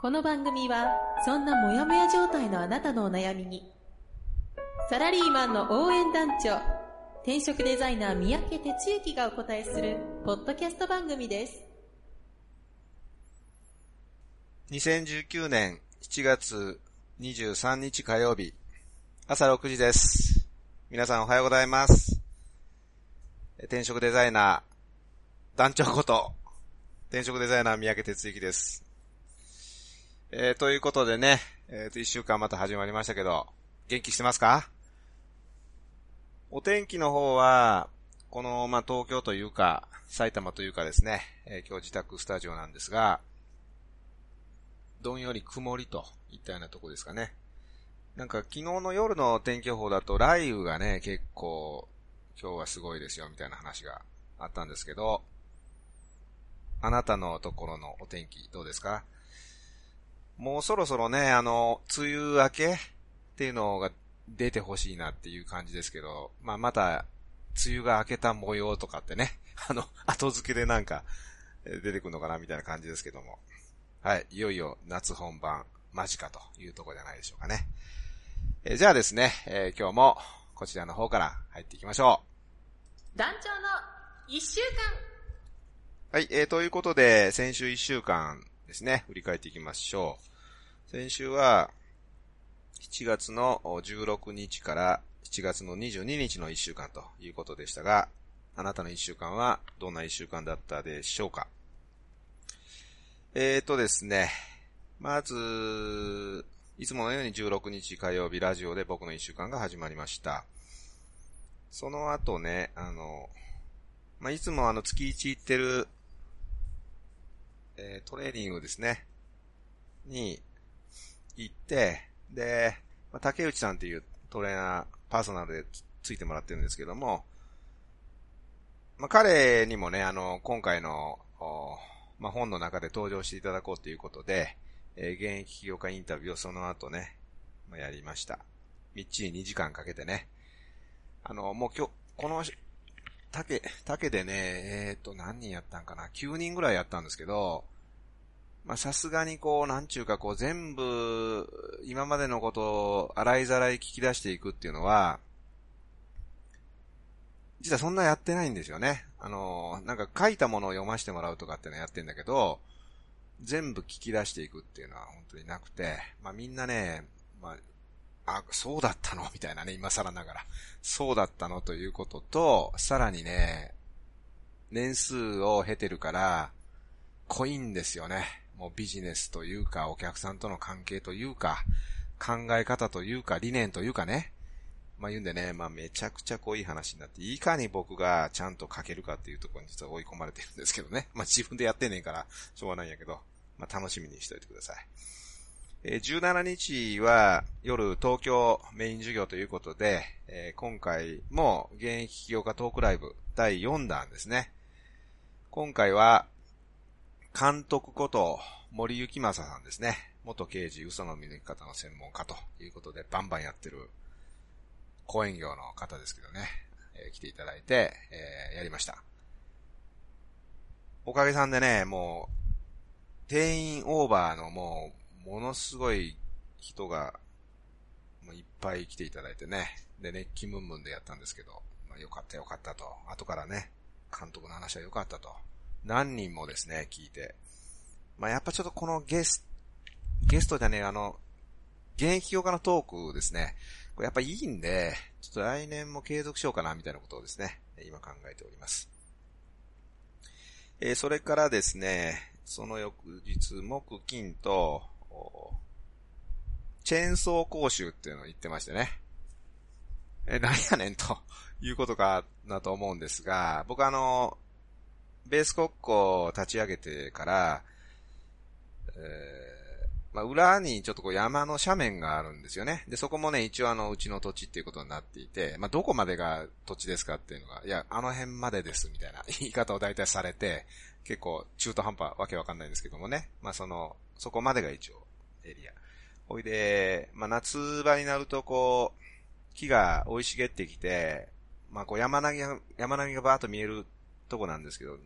この番組はそんなモヤモヤ状態のあなたのお悩みにサラリーマンの応援団長転職デザイナー三宅哲之がお答えするポッドキャスト番組です2019年7月23日火曜日朝6時です。皆さんおはようございます。転職デザイナー団長こと転職デザイナー三宅哲之です。えー、ということでね、えーと、一週間また始まりましたけど、元気してますか？お天気の方は、この、まあ、東京というか、埼玉というかですね、えー今日自宅スタジオなんですが、どんより曇りといったようなとこですかね。なんか昨日の夜の天気予報だと雷雨がね、結構今日はすごいですよみたいな話があったんですけど、あなたのところのお天気どうですか？もうそろそろね、あの、梅雨明けっていうのが出てほしいなっていう感じですけど、まあまた、梅雨が明けた模様とかってね、あの、後付けでなんかえー出てくるのかなみたいな感じですけども。はい、いよいよ夏本番間近というところじゃないでしょうかね。えーじゃあですね、えー今日もこちらの方から入っていきましょ団長の一週間う。はい、えーということで、先週1週間ですね、振り返っていきましょう。先週は、7月の16日から7月の22日の1週間ということでしたが、あなたの1週間はどんな1週間だったでしょうか？えーとですね、まず、いつものように16日火曜日ラジオで僕の1週間が始まりました。その後ね、あの、まあ、いつもあの月1行ってる、えートレーニングですね、に行って、で、ま、竹内さんっていうトレーナー、パーソナルでついてもらってるんですけども、まあ、彼にもね、あの、今回の、まあ、本の中で登場していただこうということで、えー現役起業家インタビューをその後ね、まあ、やりました。みっちり2時間かけてね。あの、もう今日、この、竹、竹でね、えっ、と、何人やったんかな ?9 人ぐらいやったんですけど、まあ、さすがにこう、なんちゅうかこう、全部、今までのことを洗いざらい聞き出していくっていうのは、実はそんなやってないんですよね。あの、なんか書いたものを読ませてもらうとかっていうのやってんだけど、全部聞き出していくっていうのは本当になくて、まあみんなね、まあ、あ、そうだったの？みたいなね、今更ながら。そうだったのということと、さらにね、年数を経てるから、濃いんですよね。もうビジネスというか、お客さんとの関係というか、考え方というか、理念というかね。まあ言うんでね、まあめちゃくちゃ濃い話になって、いかに僕がちゃんと書けるかっていうところに実は追い込まれてるんですけどね。まあ自分でやってんねんから、しょうがないんやけど、まあ楽しみにしておいてください。えー17日は夜東京メイン授業ということで、えー今回も現役起業家トークライブ第4弾ですね。今回は監督こと森幸正さんですね。元刑事嘘の見抜き方の専門家ということでバンバンやってる講演業の方ですけどね、えー来ていただいて、えーやりました。おかげさんでね、もう、定員オーバーのもう、ものすごい人が、もういっぱい来ていただいてね。で、熱気ムンムンでやったんですけど、まあ、よかったよかったと。後からね、監督の話はよかったと。何人もですね、聞いて。まあ、やっぱちょっとこのゲス、ゲストじゃねえ、あの、現役起業家のトークですね。これやっぱいいんで、ちょっと来年も継続しようかな、みたいなことをですね、今考えております。えーそれからですね、その翌日、木、金と、チェーンソー講習っていうのを言ってましてね。え、何やねんということかなと思うんですが、僕あの、ベース国庫を立ち上げてから、えーまあ、裏にちょっとこう山の斜面があるんですよね。で、そこもね、一応あの、うちの土地っていうことになっていて、まあ、どこまでが土地ですかっていうのが、いや、あの辺までです、みたいな 言い方を大体されて、結構中途半端わけわかんないんですけどもね。まあ、その、そこまでが一応エリア。ほいで、まあ、夏場になるとこう、木が生い茂ってきて、まあ、こう山並みが、山並みがバーッと見えるとこなんですけど、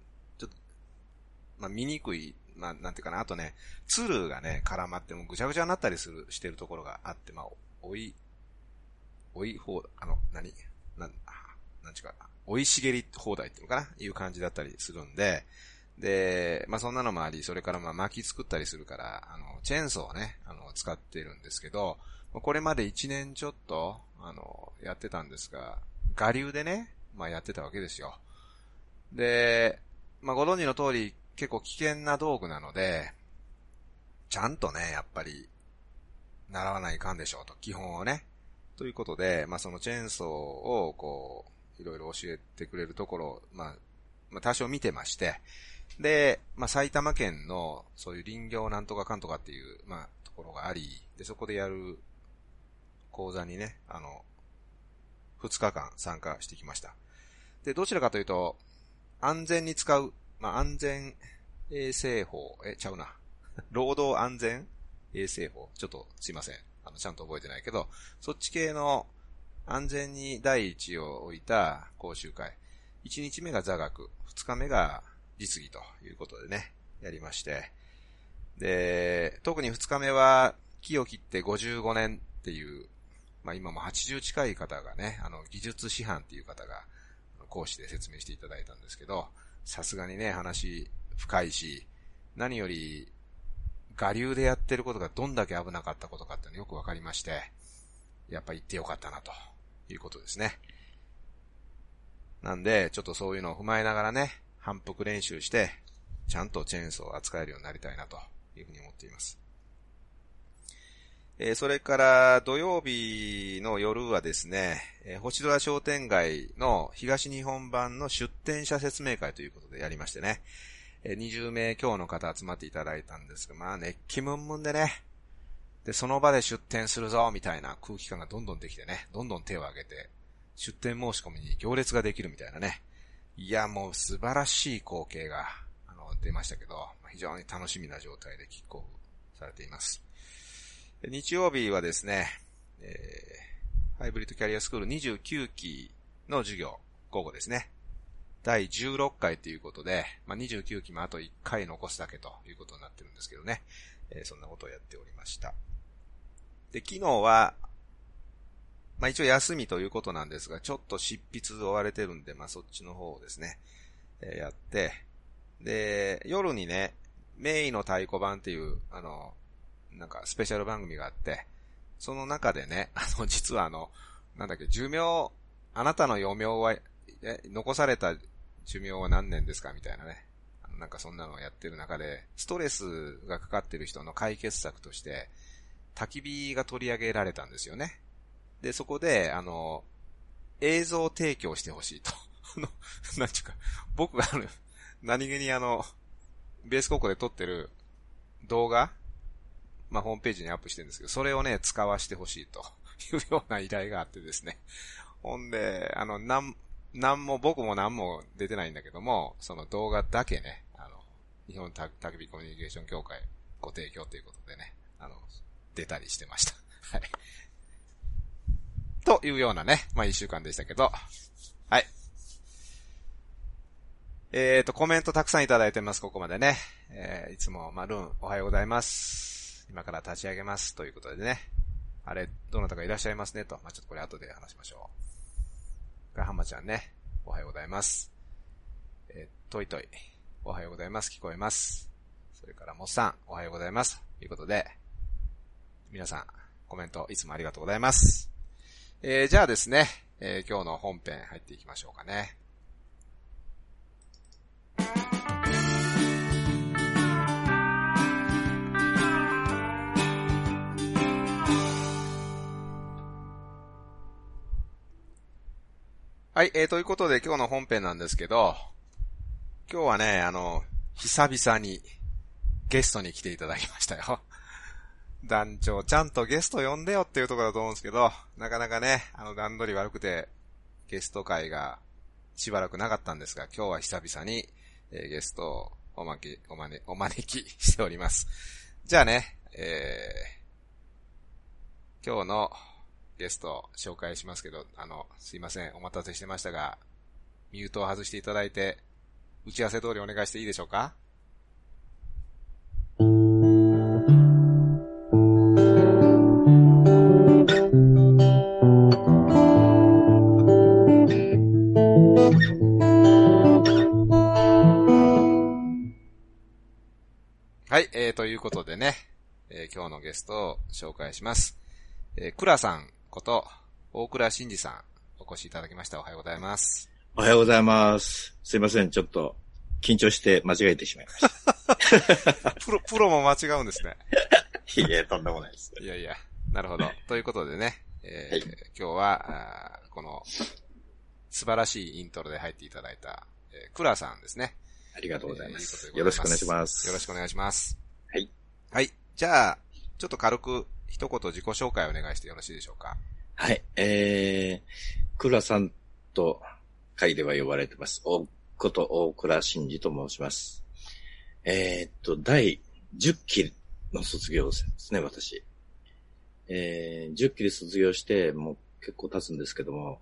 まあ、見にくいまあ、なんていうかな、あとね、鶴がね、絡まってもぐちゃぐちゃになったりする、してるところがあって、まあ、おい、おい方、あの、何？なん、なんちゅうか、おい茂り放題っていうのかな？いう感じだったりするんで、で、まあそんなのもあり、それからまあ薪作ったりするから、あの、チェーンソーをね、あの、使ってるんですけど、これまで1年ちょっと、あの、やってたんですが、我流でね、まあやってたわけですよ。で、まあご存知の通り、結構危険な道具なので、ちゃんとね、やっぱり、習わないかんでしょうと、基本をね。ということで、まあそのチェーンソーを、こう、いろいろ教えてくれるところ、まあ、まあ多少見てまして、で、まあ埼玉県の、そういう林業なんとかかんとかっていう、まあ、ところがあり、で、そこでやる講座にね、あの、2日間参加してきました。で、どちらかというと、安全に使うまあ、安全衛生法、え、ちゃうな。労働安全衛生法。ちょっとすいません。あの、ちゃんと覚えてないけど、そっち系の安全に第一を置いた講習会。1日目が座学、2日目が実技ということでね、やりまして。で、特に2日目は、木を切って55年っていう、まあ今も80近い方がね、あの、技術師範っていう方が、講師で説明していただいたんですけど、さすがにね、話深いし、何より、我流でやってることがどんだけ危なかったことかってのよくわかりまして、やっぱ行ってよかったなということですね。なんで、ちょっとそういうのを踏まえながらね、反復練習して、ちゃんとチェーンソーを扱えるようになりたいなというふうに思っています。え、それから土曜日の夜はですね、えー、星空商店街の東日本版の出店者説明会ということでやりましてね、え、20名今日の方集まっていただいたんですが、まあ熱気ムンムンでね、で、その場で出店するぞ、みたいな空気感がどんどんできてね、どんどん手を挙げて、出店申し込みに行列ができるみたいなね。いや、もう素晴らしい光景が、あの、出ましたけど、非常に楽しみな状態でキックオフされています。日曜日はですね、えー、ハイブリッドキャリアスクール29期の授業、午後ですね。第16回ということで、まあ、29期もあと1回残すだけということになってるんですけどね。えー、そんなことをやっておりました。で、昨日は、まあ、一応休みということなんですが、ちょっと執筆追われてるんで、まあ、そっちの方をですね、えー、やって、で、夜にね、メイの太鼓判っていう、あの、なんかスペシャル番組があって、その中でね、あの、実はあの、なんだっけ、寿命、あなたの余命は、え、残された寿命は何年ですか？みたいなね。なんかそんなのをやってる中で、ストレスがかかってる人の解決策として、焚き火が取り上げられたんですよね。で、そこで、あの、映像提供してほしいと。あの、なんちゅうか、僕があの、何気にあの、ベース高校で撮ってる動画まあ、ホームページにアップしてるんですけど、それをね、使わせてほしいと いうような依頼があってですね。ほんで、あの、なん、なんも、僕も何も出てないんだけども、その動画だけね、あの、日本たき火コミュニケーション協会ご提供ということでね、あの、出たりしてました。はい。というようなね、まあ、一週間でしたけど、はい。えっ、ー、と、コメントたくさんいただいてます、ここまでね。えー、いつも、まあ、ルン、おはようございます。今から立ち上げますということでね。あれ、どなたかいらっしゃいますねと。まあ、ちょっとこれ後で話しましょう。が、はまちゃんね。おはようございます。えー、といとい。おはようございます。聞こえます。それから、もっさん、おはようございます。ということで、皆さん、コメントいつもありがとうございます。えー、じゃあですね、えー、今日の本編入っていきましょうかね。はい、えー、ということで今日の本編なんですけど、今日はね、あの、久々にゲストに来ていただきましたよ。団長、ちゃんとゲスト呼んでよっていうところだと思うんですけど、なかなかね、あの段取り悪くて、ゲスト会がしばらくなかったんですが、今日は久々に、えー、ゲストをおまき、おまね、お招きしております。じゃあね、えー、今日のゲスト紹介しますけど、あの、すいません、お待たせしてましたが、ミュートを外していただいて、打ち合わせ通りお願いしていいでしょうか？はい、えー、ということでね、えー、今日のゲストを紹介します。えー、倉さん。こと、大倉慎二さん、お越しいただきました。おはようございます。おはようございます。すいません、ちょっと、緊張して間違えてしまいました。プロ、プロも間違うんですね。いや、とんでもないです。いやいや、なるほど。ということでね、えー、はい、今日は、この、素晴らしいイントロで入っていただいた、えー、クラさんですね。ありがとうございます。よろしくお願いします。よろしくお願いします。はい。はい。じゃあ、ちょっと軽く一言自己紹介をお願いしてよろしいでしょうか？はい。えー、クラさんと会では呼ばれてます。大こと大倉真二と申します。えー、っと、第10期の卒業生ですね、私。えー、10期で卒業して、もう結構経つんですけども、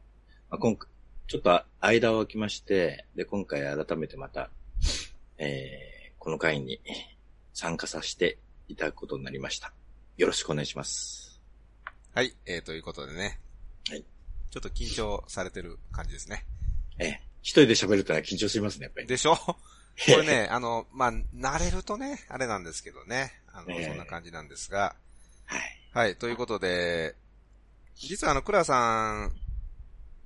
まあ、今回、ちょっと間を空きまして、で、今回改めてまた、えー、この会に参加させていただくことになりました。よろしくお願いします。はい、えー、ということでね。はい。ちょっと緊張されてる感じですね。ええ。一人で喋るとは緊張しますね、やっぱり。でしょ？これね、あの、まあ、慣れるとね、あれなんですけどね。あの、えー、そんな感じなんですが。はい。はい、ということで、実はあの、クラさん、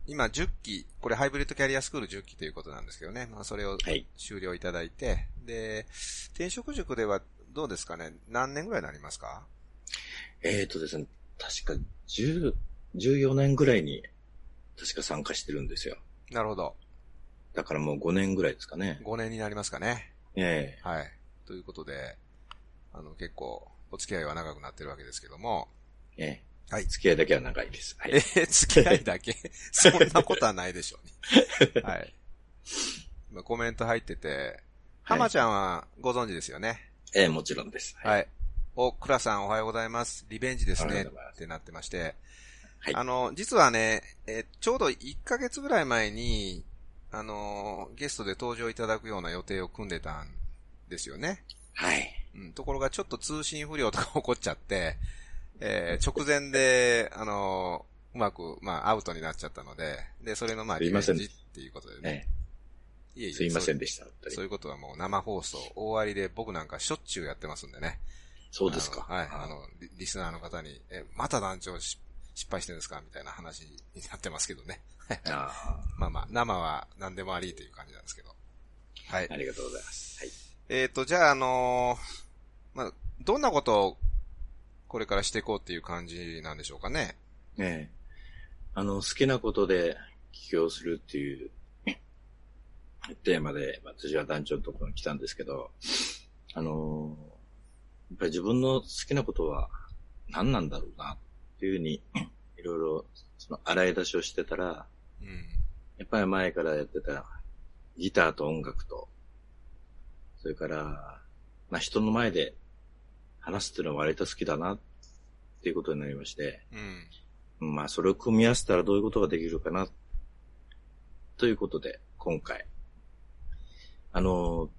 今10期、これハイブリッドキャリアスクール10期ということなんですけどね。まあ、それを終了いただいて、はい、で、転職塾ではどうですかね？何年ぐらいになりますか？えっ、ー、とですね、確か10、14年ぐらいに、確か参加してるんですよ。なるほど。だからもう5年ぐらいですかね。5年になりますかね。ええー、はい。ということで、あの、結構、お付き合いは長くなってるわけですけども。ええー、はい。付き合いだけは長いです。はい。えー、付き合いだけ？そんなことはないでしょうね。はい。今コメント入ってて、浜ちゃんはご存知ですよね？ええー、もちろんです。はい。はい、お、クラさんおはようございます。リベンジですね。ってなってまして。はい。あの、実はね、えちょうど1ヶ月ぐらい前に、あの、ゲストで登場いただくような予定を組んでたんですよね。はい。うん、ところがちょっと通信不良とか起こっちゃって、えー、直前で、あのうまく、まあ、アウトになっちゃったので、で、それのまあ、リベンジっていうことでね。いえいえ。すいませんでした。そういうことはもう生放送、大ありで僕なんかしょっちゅうやってますんでね。そうですか。はい。あのリ、リスナーの方に、え、また団長失敗してるんですかみたいな話になってますけどね。あ まあまあ、生は何でもありという感じなんですけど。はい。ありがとうございます。はい。えっ、ー、と、じゃあ、あのー、まあ、どんなことをこれからしていこうっていう感じなんでしょうかね。ええ。あの、好きなことで起業するっていう テーマで私は団長のところに来たんですけど、あのーやっぱり自分の好きなことは何なんだろうなっていうふうに、いろいろ、その洗い出しをしてたら、うん、やっぱり前からやってたギターと音楽と、それから、まあ人の前で話すっていうのは割と好きだなっていうことになりまして、うん、まあそれを組み合わせたらどういうことができるかな、ということで、今回。あの、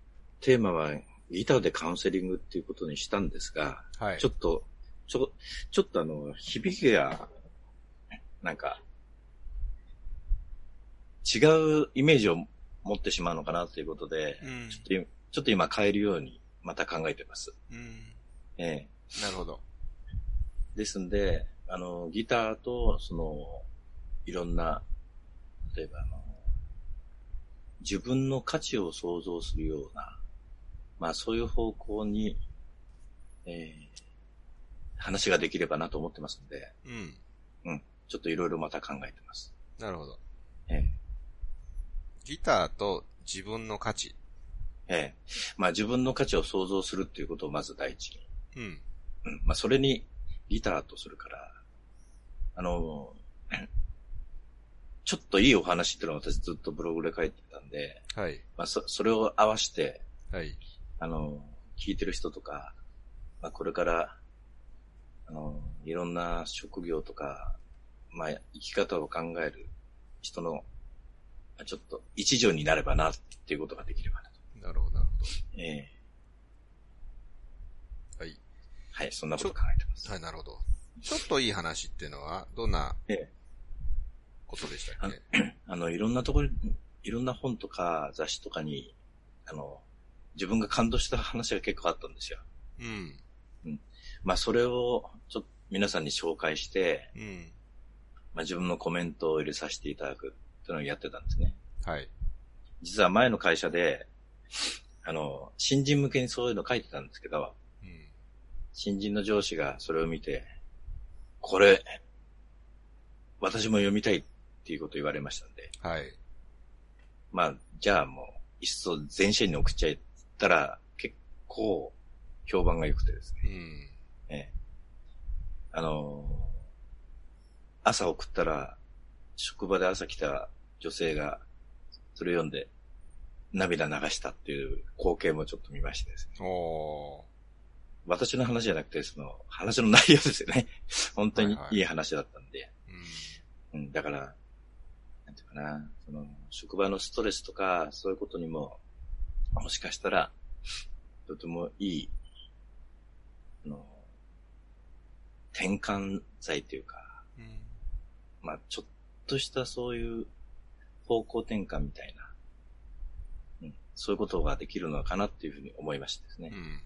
テーマはギターでカウンセリングっていうことにしたんですが、はい、ちょっと、ちょ、ちょっとあの、響きが、なんか、違うイメージを持ってしまうのかなということで、うん、ちょっと、ちょっと今変えるようにまた考えてます。うん、ええ。なるほど。ですんで、あの、ギターと、その、いろんな、例えばあの、自分の価値を想像するような、まあそういう方向に、えー、話ができればなと思ってますんで、うん。うん。ちょっといろいろまた考えてます。なるほど。ええギターと自分の価値。ええまあ自分の価値を想像するっていうことをまず第一に。うん。うんまあ、それにギターとするから、あの、ちょっといいお話っていうのは私ずっとブログで書いてたんで、はい。まあ、そ、それを合わせて、はい。あの、聞いてる人とか、まあ、これから、あの、いろんな職業とか、まあ、生き方を考える人の、まあちょっと一助になればなっていうことができればなと。なるほど、なるほええど。はい。はい、そんなこと考えてます。はい、なるほど。ちょっといい話っていうのは、どんなええことでしたっけ？あの、いろんなところに、いろんな本とか雑誌とかに、あの、自分が感動した話が結構あったんですよ。うん。まあ、それを、ちょっと皆さんに紹介して、うん。まあ、自分のコメントを入れさせていただくっていうのをやってたんですね。はい。実は前の会社で、あの、新人向けにそういうの書いてたんですけど、うん。新人の上司がそれを見て、これ、私も読みたいっていうことを言われましたんで、はい。まあ、じゃあもう、いっそ全社員に送っちゃえって言ったら、結構、評判が良くてですね。うん。ええ。あのー朝送ったら、職場で朝来た女性が、それを読んで、涙流したっていう光景もちょっと見ましてですね。おー。私の話じゃなくて、その、話の内容ですよね。本当にはいはいいい話だったんで。うん。うん、だから、なんていうかな、その、職場のストレスとか、そういうことにも、もしかしたら、とてもいい、あの、転換剤というか、うん。まあ、ちょっとしたそういう方向転換みたいな、うん、そういうことができるのかなっていうふうに思いましてですね。うん。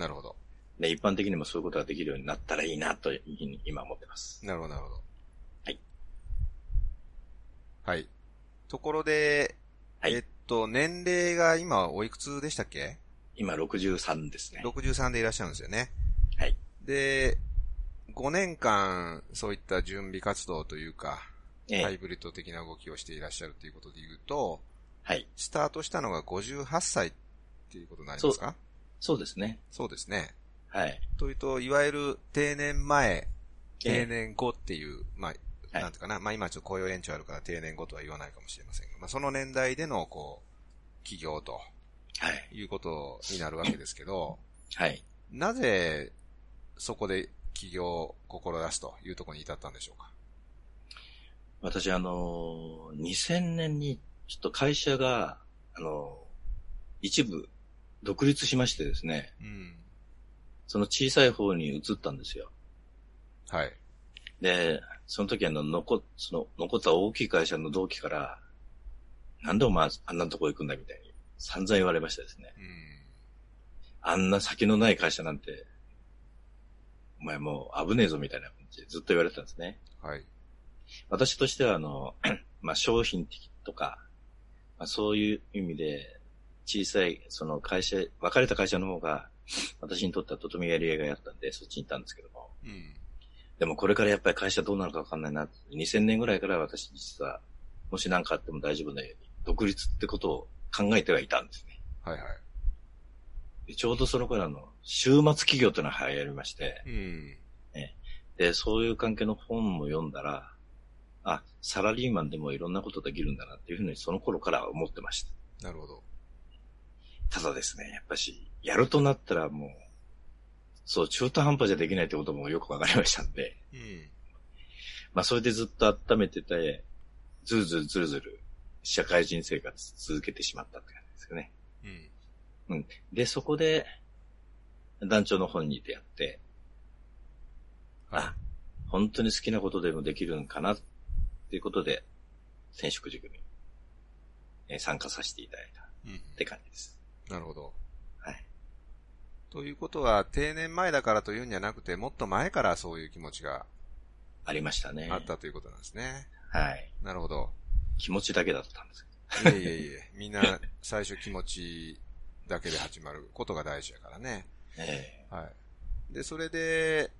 なるほど。で、一般的にもそういうことができるようになったらいいなというふうに今思ってます。なるほど、なるほど。はい。はい。ところで、はいえっと、年齢が今おいくつでしたっけ？今63ですね。?63 でいらっしゃるんですよね。はい。で、5年間、そういった準備活動というか、ええハイブリッド的な動きをしていらっしゃるということで言うと、はい。スタートしたのが58歳っていうことになりますか？そうですね。そうですね。はい。というと、いわゆる定年前、定ええ年後っていう、まあ、はいなんていうかな、まあ今ちょっと雇用延長あるから定年後とは言わないかもしれませんが、まあその年代での、こう、起業とはい。いうことになるわけですけど、はい。なぜ、そこで起業を志すというところに至ったんでしょうか？私、あのー、2000年に、ちょっと会社が、あのー、一部、独立しましてですね、うん。その小さい方に移ったんですよ。はい。で、その時あの、残、その、残った大きい会社の同期から、なんでお前あんなとこ行くんだみたいに、散々言われましたですね。うん。あんな先のない会社なんて、お前もう危ねえぞみたいな感じでずっと言われてたんですね。はい。私としては、あの、まあ、商品的とか、まあ、そういう意味で、小さい、その会社、別れた会社の方が、私にとってはとてもやりがいがあったんで、そっちに行ったんですけども。うん。でもこれからやっぱり会社どうなるかわかんないな。2000年ぐらいから私実は、もし何かあっても大丈夫なように、独立ってことを考えてはいたんですね。はいはい。でちょうどその頃あの、週末企業というのが流行りまして、うん。で、そういう関係の本も読んだら、あ、サラリーマンでもいろんなことできるんだなっていうふうにその頃から思ってました。なるほど。ただですね、やっぱし、やるとなったらもう、そう、中途半端じゃできないってこともよくわかりましたんで、うん。まあそれでずっと温めてて、ずるずるずるずる社会人生活続けてしまったって感じですよね。うん。で、そこで、団長の本に出会って、はあ、本当に好きなことでもできるのかなっていうことで、転職塾に、えー参加させていただいたっい。うん。て感じです。なるほど。はい。ということは、定年前だからというんじゃなくて、もっと前からそういう気持ちがありましたね。あったということなんですね。はい。なるほど。気持ちだけだったんですいえいえいえ、みんな最初気持ちだけで始まることが大事やからね。えはい。で、それで、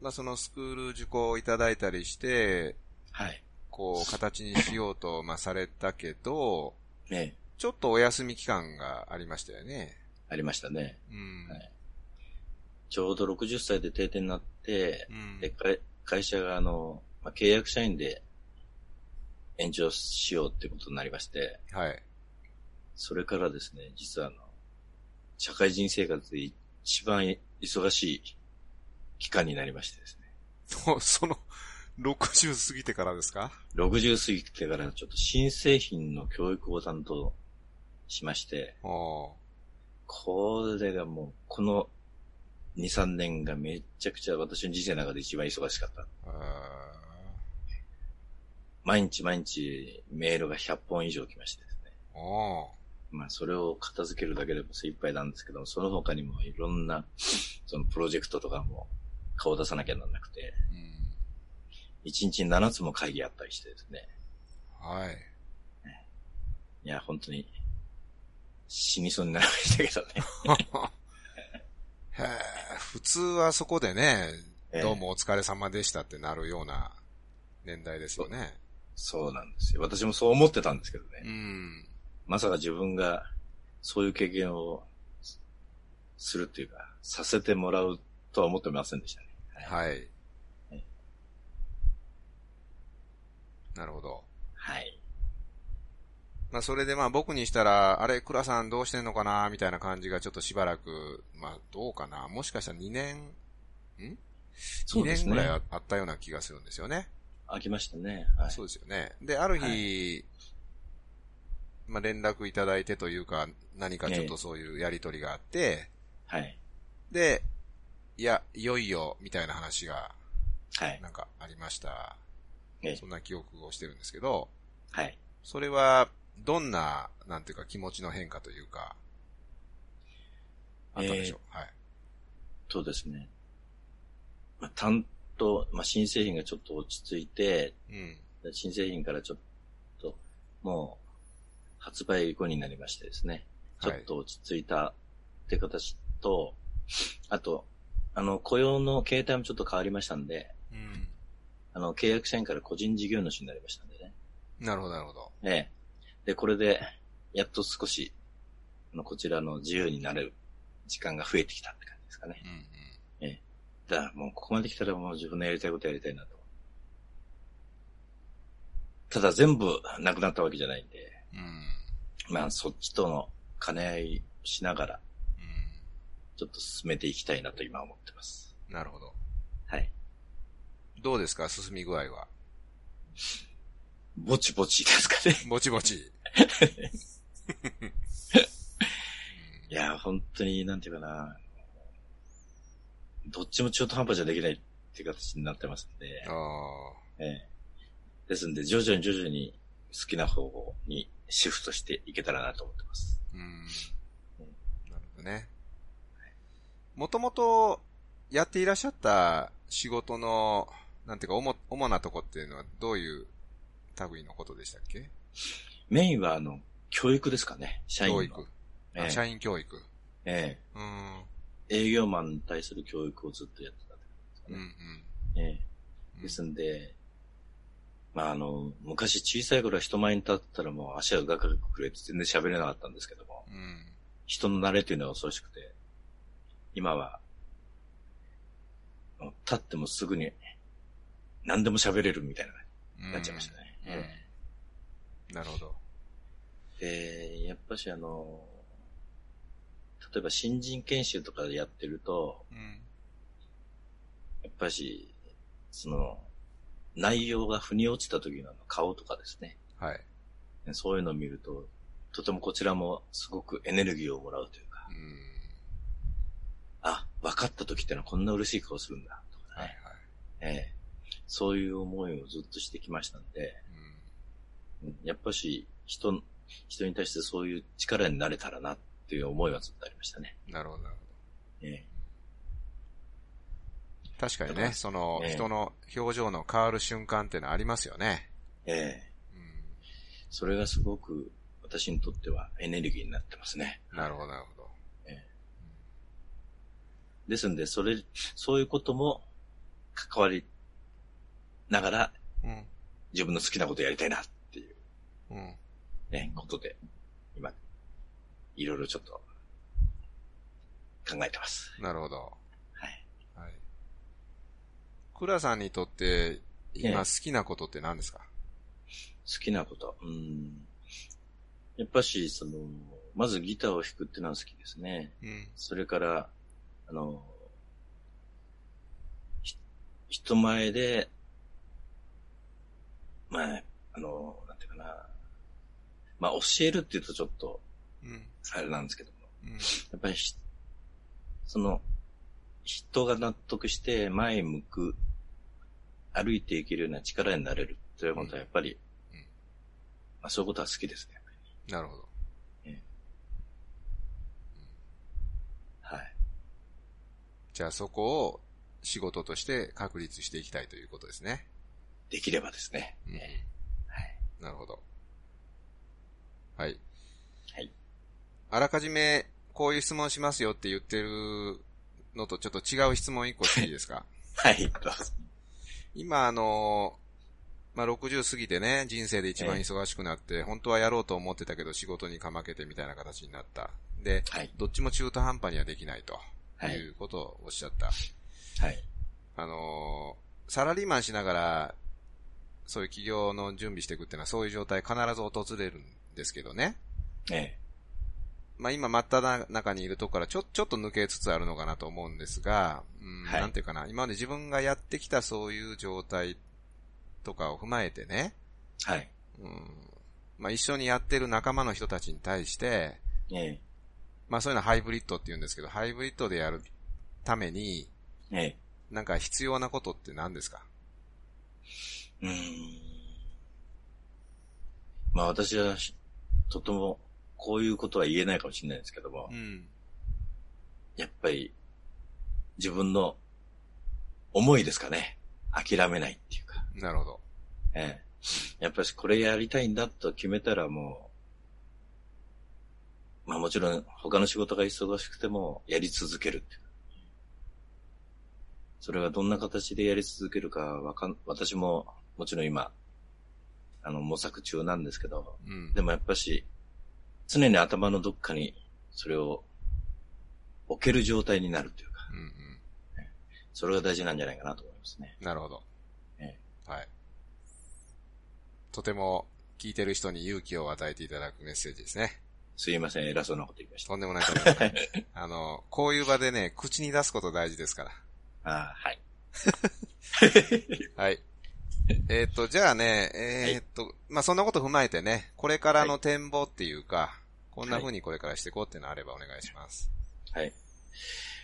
まあ、そのスクール受講をいただいたりして、えはい。こう、形にしようと、まあ、されたけど、ええちょっとお休み期間がありましたよね。ありましたね。うん。はいちょうど60歳で定点になってう、ん。で、会会社があの、まあ、契約社員で延長しようってことになりまして、はい。それからですね、実はあの、社会人生活で一番忙しい期間になりましてですね、そ その、60過ぎてからですか？60過ぎてからちょっと新製品の教育を担当しまして、おーこれがもう、この2、3年がめっちゃくちゃ私の人生の中で一番忙しかった。あ毎日毎日メールが100本以上来ましてですね。まあ、それを片付けるだけでも精一杯なんですけども、その他にもいろんな、そのプロジェクトとかも顔出さなきゃならなくて、うん。1日7つも会議あったりしてですね。はい。いや、本当に、死にそうになりましたけどね。普通はそこでね、ええどうもお疲れ様でしたってなるような年代ですよね。そうなんですよ。私もそう思ってたんですけどね。うん。まさか自分がそういう経験をすするっていうか、させてもらうとは思ってませんでしたね。はいはい。なるほど。はい。まあそれでまあ僕にしたら、あれ、倉さんどうしてんのかな？みたいな感じがちょっとしばらく、まあどうかな？もしかしたら2年、ん？そ ?2 うですね年ぐらいああったような気がするんですよね。飽きましたね。はい。そうですよね。で、ある日、まあ連絡いただいてというか、何かちょっとそういうやりとりがあって、はい。で、いや、いよいよ、みたいな話が、はい。なんかありました。ええそんな記憶をしてるんですけど、はい。それは、どんな、なんていうか気持ちの変化というか、あったんでしょう？はい。そうですね。まあ、担当、まあ、新製品がちょっと落ち着いて、うん。新製品からちょっと、もう、発売後になりましてですね。ちょはいっと落ち着いたって形と、あと、あの、雇用の形態もちょっと変わりましたんで、うん。あの、契約社員から個人事業主になりましたんでね。なるほど、なるほど。ええ。で、これで、やっと少し、こちらの自由になれる時間が増えてきたって感じですかね。うん、うん。だからもうここまで来たらもう自分のやりたいことやりたいなと。ただ全部なくなったわけじゃないんで、うん。まあそっちとの兼ね合いしながら、うちょっと進めていきたいなと今思ってます。ん。なるほど。はい。どうですか進み具合は？ぼちぼちですかね。ぼちぼち。いや、本当に、なんていうかな、どっちも中途半端じゃできないっていう形になってますんで、ああ。ええ。ですんで、徐々に徐々に好きな方向にシフトしていけたらなと思ってます。うん。なるほどね。もともとやっていらっしゃった仕事の、なんていうか、主、主なとこっていうのはどういう類のことでしたっけ？メインは、あの、教育ですかね。社員の。教育。ええあ社員教育。えうん。え営業マンに対する教育をずっとやってたってうんうん感じですかね。えうん。えですんで、まあ、あの、昔小さい頃は人前に立ったらもう足がガクガクくれて全然喋れなかったんですけども、うん。人の慣れというのは恐ろしくて、今は、立ってもすぐに何でも喋れるみたいな、うん。なっちゃいましたね。えうん。なるほど。えで、やっぱしあの、例えば新人研修とかでやってると、うん。やっぱし、その、内容が腑に落ちた時の顔とかですね。はい。そういうのを見ると、とてもこちらもすごくエネルギーをもらうというか、うん。あ、分かった時ってのはこんな嬉しい顔するんだ、とかはいね。はい。ええそういう思いをずっとしてきましたんで、やっぱし人、人に対してそういう力になれたらなっていう思いはずっとありましたね。なるほど、なるほど。え確かにね、その、ええ人の表情の変わる瞬間ってのはありますよね。えええうそれがすごく私にとってはエネルギーになってますね。ん。なるほど、なるほど。ですんで、それ、そういうことも関わりながらうん。自分の好きなことやりたいなっううん。ね、ことで、今、いろいろちょっと考えてます。なるほど。は倉さんにとって、今ええ好きなことって何ですか、好きなこと。うん。やっぱし、その、まずギターを弾くってのは好きですね。うん。それから、あの、ひ人前で、まあ、あの、なんていうかな。まあ、教えるって言うとちょっと、うん。あれなんですけども。うん。やっぱりし、その、人が納得して前向く、歩いていけるような力になれるということはやっぱり、うんまあ、そういうことは好きですね。なるほど。はい。じゃあそこを仕事として確立していきたいということですね。できればですね。うん。はい。なるほど。はい。はい。あらかじめ、こういう質問しますよって言ってるのとちょっと違う質問一個していいですか？はい、どうぞ。今あの、まあ、60過ぎてね、人生で一番忙しくなって、本当はやろうと思ってたけど仕事にかまけてみたいな形になった。で、はい。どっちも中途半端にはできないと。はいいうことをおっしゃった。はい。あのーサラリーマンしながら、そういう企業の準備していくっていうのはそういう状態必ず訪れるんですけどね。えまあ今真っ只中にいるとこからちょ、ちょっと抜けつつあるのかなと思うんですが、うんはいなんていうかな、今まで自分がやってきたそういう状態とかを踏まえてね、え。はい。うん、まあ一緒にやってる仲間の人たちに対して、ええ。まあそういうのはハイブリッドって言うんですけど、ハイブリッドでやるために、ええ。なんか必要なことって何ですか？うーん。まあ私はし、とても、こういうことは言えないかもしれないですけども、うん。やっぱり、自分の思いですかね。諦めないっていうか。なるほど。ええ。やっぱりこれやりたいんだと決めたらもう、まあもちろん他の仕事が忙しくてもやり続けるっていう。それがどんな形でやり続けるかわかん、私ももちろん今、あの模索中なんですけど、うん。でもやっぱし、常に頭のどっかにそれを置ける状態になるというか、うんうん。それが大事なんじゃないかなと思いますね。なるほど。えはい。とても聞いてる人に勇気を与えていただくメッセージですね。すいません、偉そうなこと言いました。とんでもないと思います。あの、こういう場でね、口に出すこと大事ですから。ああ、はい。はい。えーっと、じゃあね、えーっと、まあ、そんなこと踏まえてね、これからの展望っていうか、こんな風にこれからしていこうっていうのあればお願いします。はい。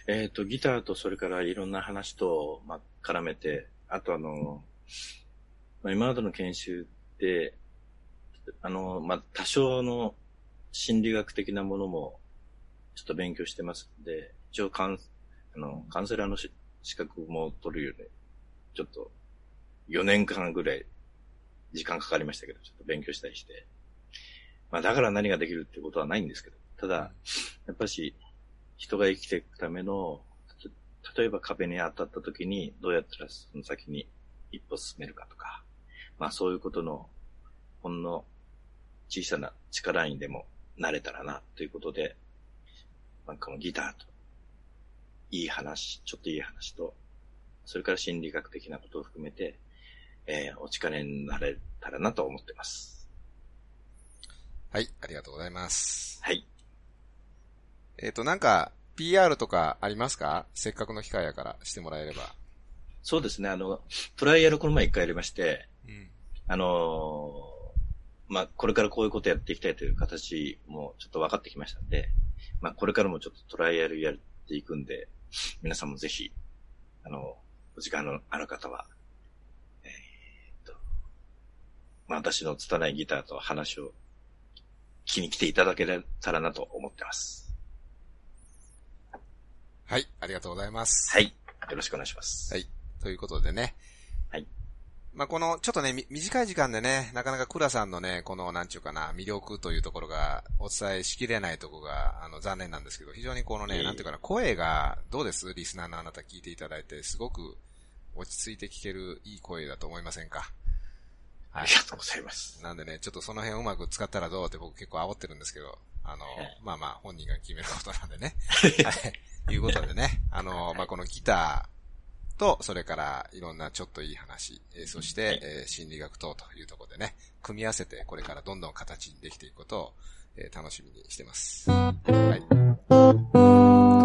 えっ、と、ギターとそれからいろんな話と、まあ、絡めて、あとあの、まあ、今までの研修で、あの、まあ、多少の心理学的なものもちょっと勉強してますんで、一応カン、あの、カウンセラーのし資格も取るように、ちょっと4年間ぐらい時間かかりましたけど、ちょっと勉強したりして。まあだから何ができるってことはないんですけど、ただ、やっぱし人が生きていくための、例えば壁に当たった時にどうやったらその先に一歩進めるかとか、まあそういうことのほんの小さな力にでもなれたらなということで、まあ、このギターと、いい話、ちょっといい話と、それから心理学的なことを含めて、えーお力になれたらなと思ってます。はい、ありがとうございます。はい。えーっと、なんか、PR とかありますか？せっかくの機会やからしてもらえれば。そうですね、あの、トライアルこの前一回やりまして、うん。あのーまあ、これからこういうことやっていきたいという形もちょっと分かってきましたんで、まあ、これからもちょっとトライアルやっていくんで、皆さんもぜひ、あの、お時間のある方は、えーっと、まあ、私の拙いギターと話を聞きに来ていただけたらなと思ってます。はい、ありがとうございます。はい。よろしくお願いします。はい。ということでね。はい。まあ、この、ちょっとね、み短い時間でね、なかなか倉さんのね、この、なんちゅうかな、魅力というところが、お伝えしきれないところが、あの、残念なんですけど、非常にこのね、いえいえなんていうかな、声が、どうです？リスナーのあなた聞いていただいて、すごく、落ち着いて聞けるいい声だと思いませんか？はいあり。がとうございます。なんでね、ちょっとその辺うまく使ったらどうって僕結構煽ってるんですけど、あの、はいまあまあ本人が決めることなんでね。はい。いうことでね、あの、まあこのギターと、それからいろんなちょっといい話、えーそして、えー心理学等というところでね、組み合わせてこれからどんどん形にできていくことを、えー楽しみにしてます。はい。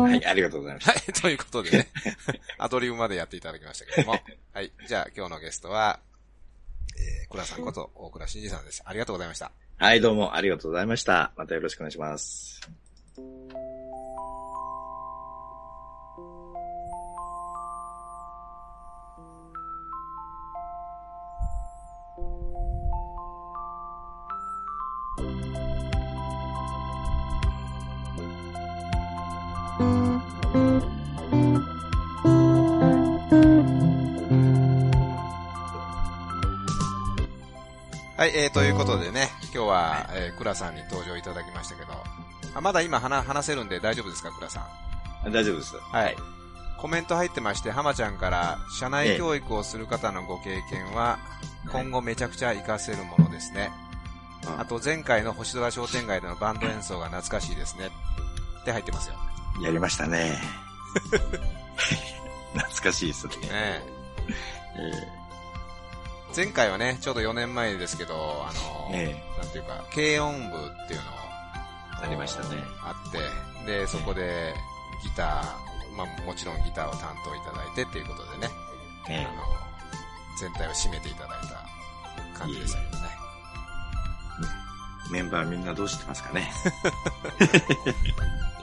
はい、ありがとうございました。はい、ということでね、アドリブまでやっていただきましたけども、はい、じゃあ今日のゲストは、えー、倉さんこと大倉慎二さんです。ありがとうございました。はい、どうもありがとうございました。またよろしくお願いします。えー、ということでね、今日は、えー、倉さんに登場いただきましたけど、あまだ今話話せるんで大丈夫ですか、倉さん？大丈夫です。はい。コメント入ってまして、浜ちゃんから、社内教育をする方のご経験は、今後めちゃくちゃ活かせるものですね。うんあと、前回の星空商店街でのバンド演奏が懐かしいですね。って入ってますよ。やりましたね。懐かしいですね。ねえ前回はね、ちょうど4年前ですけど、あの、えなんていうか、軽音部っていうのをありましたね。あって、で、そこでギター、まあもちろんギターを担当いただいてっていうことでね、えあの、全体を締めていただいた感じでしたけどね。えメンバーみんなどうしてますかね？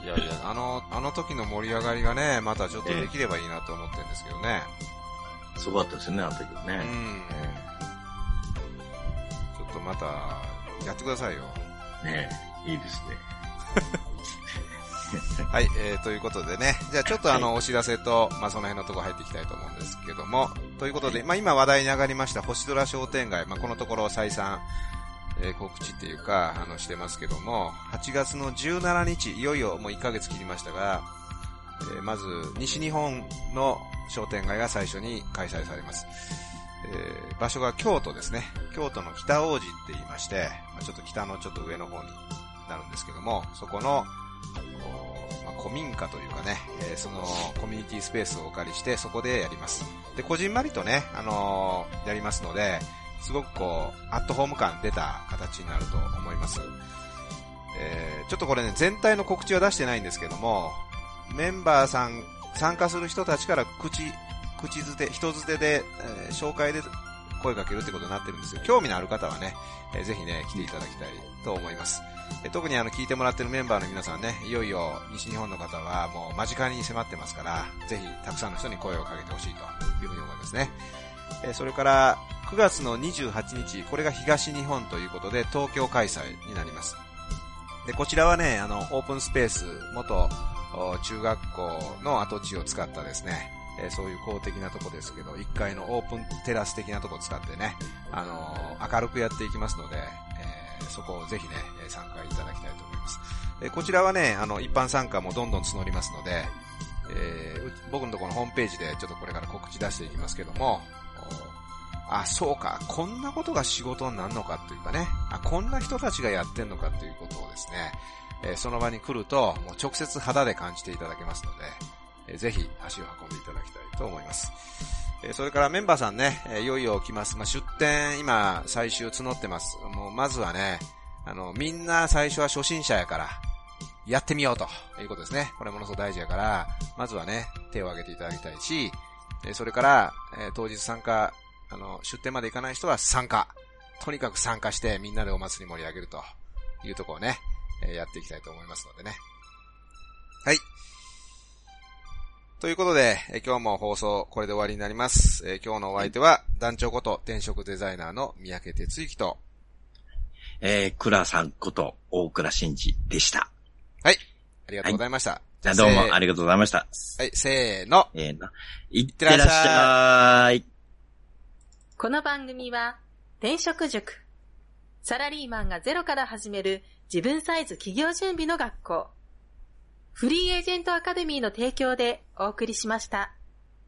いやいや、あの、あの時の盛り上がりがね、またちょっとできればいいなと思ってるんですけどね。すごかったですよね、あの時はうね。ん。ちょっとまた、やってくださいよ。ねえ、いいですね。はい、えー、ということでね。じゃあちょっとあの、お知らせと、まあその辺のとこ入っていきたいと思うんですけども。ということで、まあ今話題に上がりました星空商店街、まあこのところ再三、えー告知っていうか、あの、してますけども、8月の17日、いよいよもう1ヶ月切りましたが、えーまず、西日本の商店街が最初に開催されます。えー場所が京都ですね。京都の北王子って言いまして、まあ、ちょっと北のちょっと上の方になるんですけども、そこの、まあ、古民家というかね、えーそのコミュニティスペースをお借りして、そこでやります。で、こじんまりとね、あのーやりますので、すごくこう、アットホーム感出た形になると思います。えーちょっとこれね、全体の告知は出してないんですけども、メンバーさん、参加する人たちから口、口づて、人づてで、えー紹介で声かけるってことになってるんですよ。興味のある方はね、えーぜひね、来ていただきたいと思います。えー特にあの、聞いてもらってるメンバーの皆さんね、いよいよ西日本の方はもう間近に迫ってますから、ぜひたくさんの人に声をかけてほしいというふうに思いますね。えーそれから、9月の28日、これが東日本ということで、東京開催になります。で、こちらはね、あの、オープンスペース、元、中学校の跡地を使ったですね、えーそういう公的なとこですけど、1階のオープンテラス的なとこ使ってね、あのー明るくやっていきますので、えーそこをぜひね、参加いただきたいと思います。えこちらはね、あの、一般参加もどんどん募りますので、え僕のところのホームページでちょっとこれから告知出していきますけども、あ、そうか、こんなことが仕事になるのかっていうかね、あ、こんな人たちがやってんのかっていうことをですね、えその場に来ると、もう直接肌で感じていただけますので、えぜひ足を運んでいただきたいと思います。えそれからメンバーさんね、えいよいよ来ます。まあ、出店、今、最終募ってます。もう、まずはね、あの、みんな最初は初心者やから、やってみようということですね。これものすごく大事やから、まずはね、手を挙げていただきたいし、えそれから、え当日参加、あの、出店まで行かない人は参加。とにかく参加してみんなでお祭り盛り上げるというとこをね、えやっていきたいと思いますのでね。はい。ということで、えー今日も放送これで終わりになります。えー今日のお相手は、団長こと転職デザイナーの三宅哲之と、えー、倉さんこと大倉慎二でした。はい。ありがとうございました。じゃあどうもありりがとうございました。はい、せーの。えーな、いってらっしゃい。この番組は、転職塾。サラリーマンがゼロから始める自分サイズ企業準備の学校。フリーエージェントアカデミーの提供でお送りしました。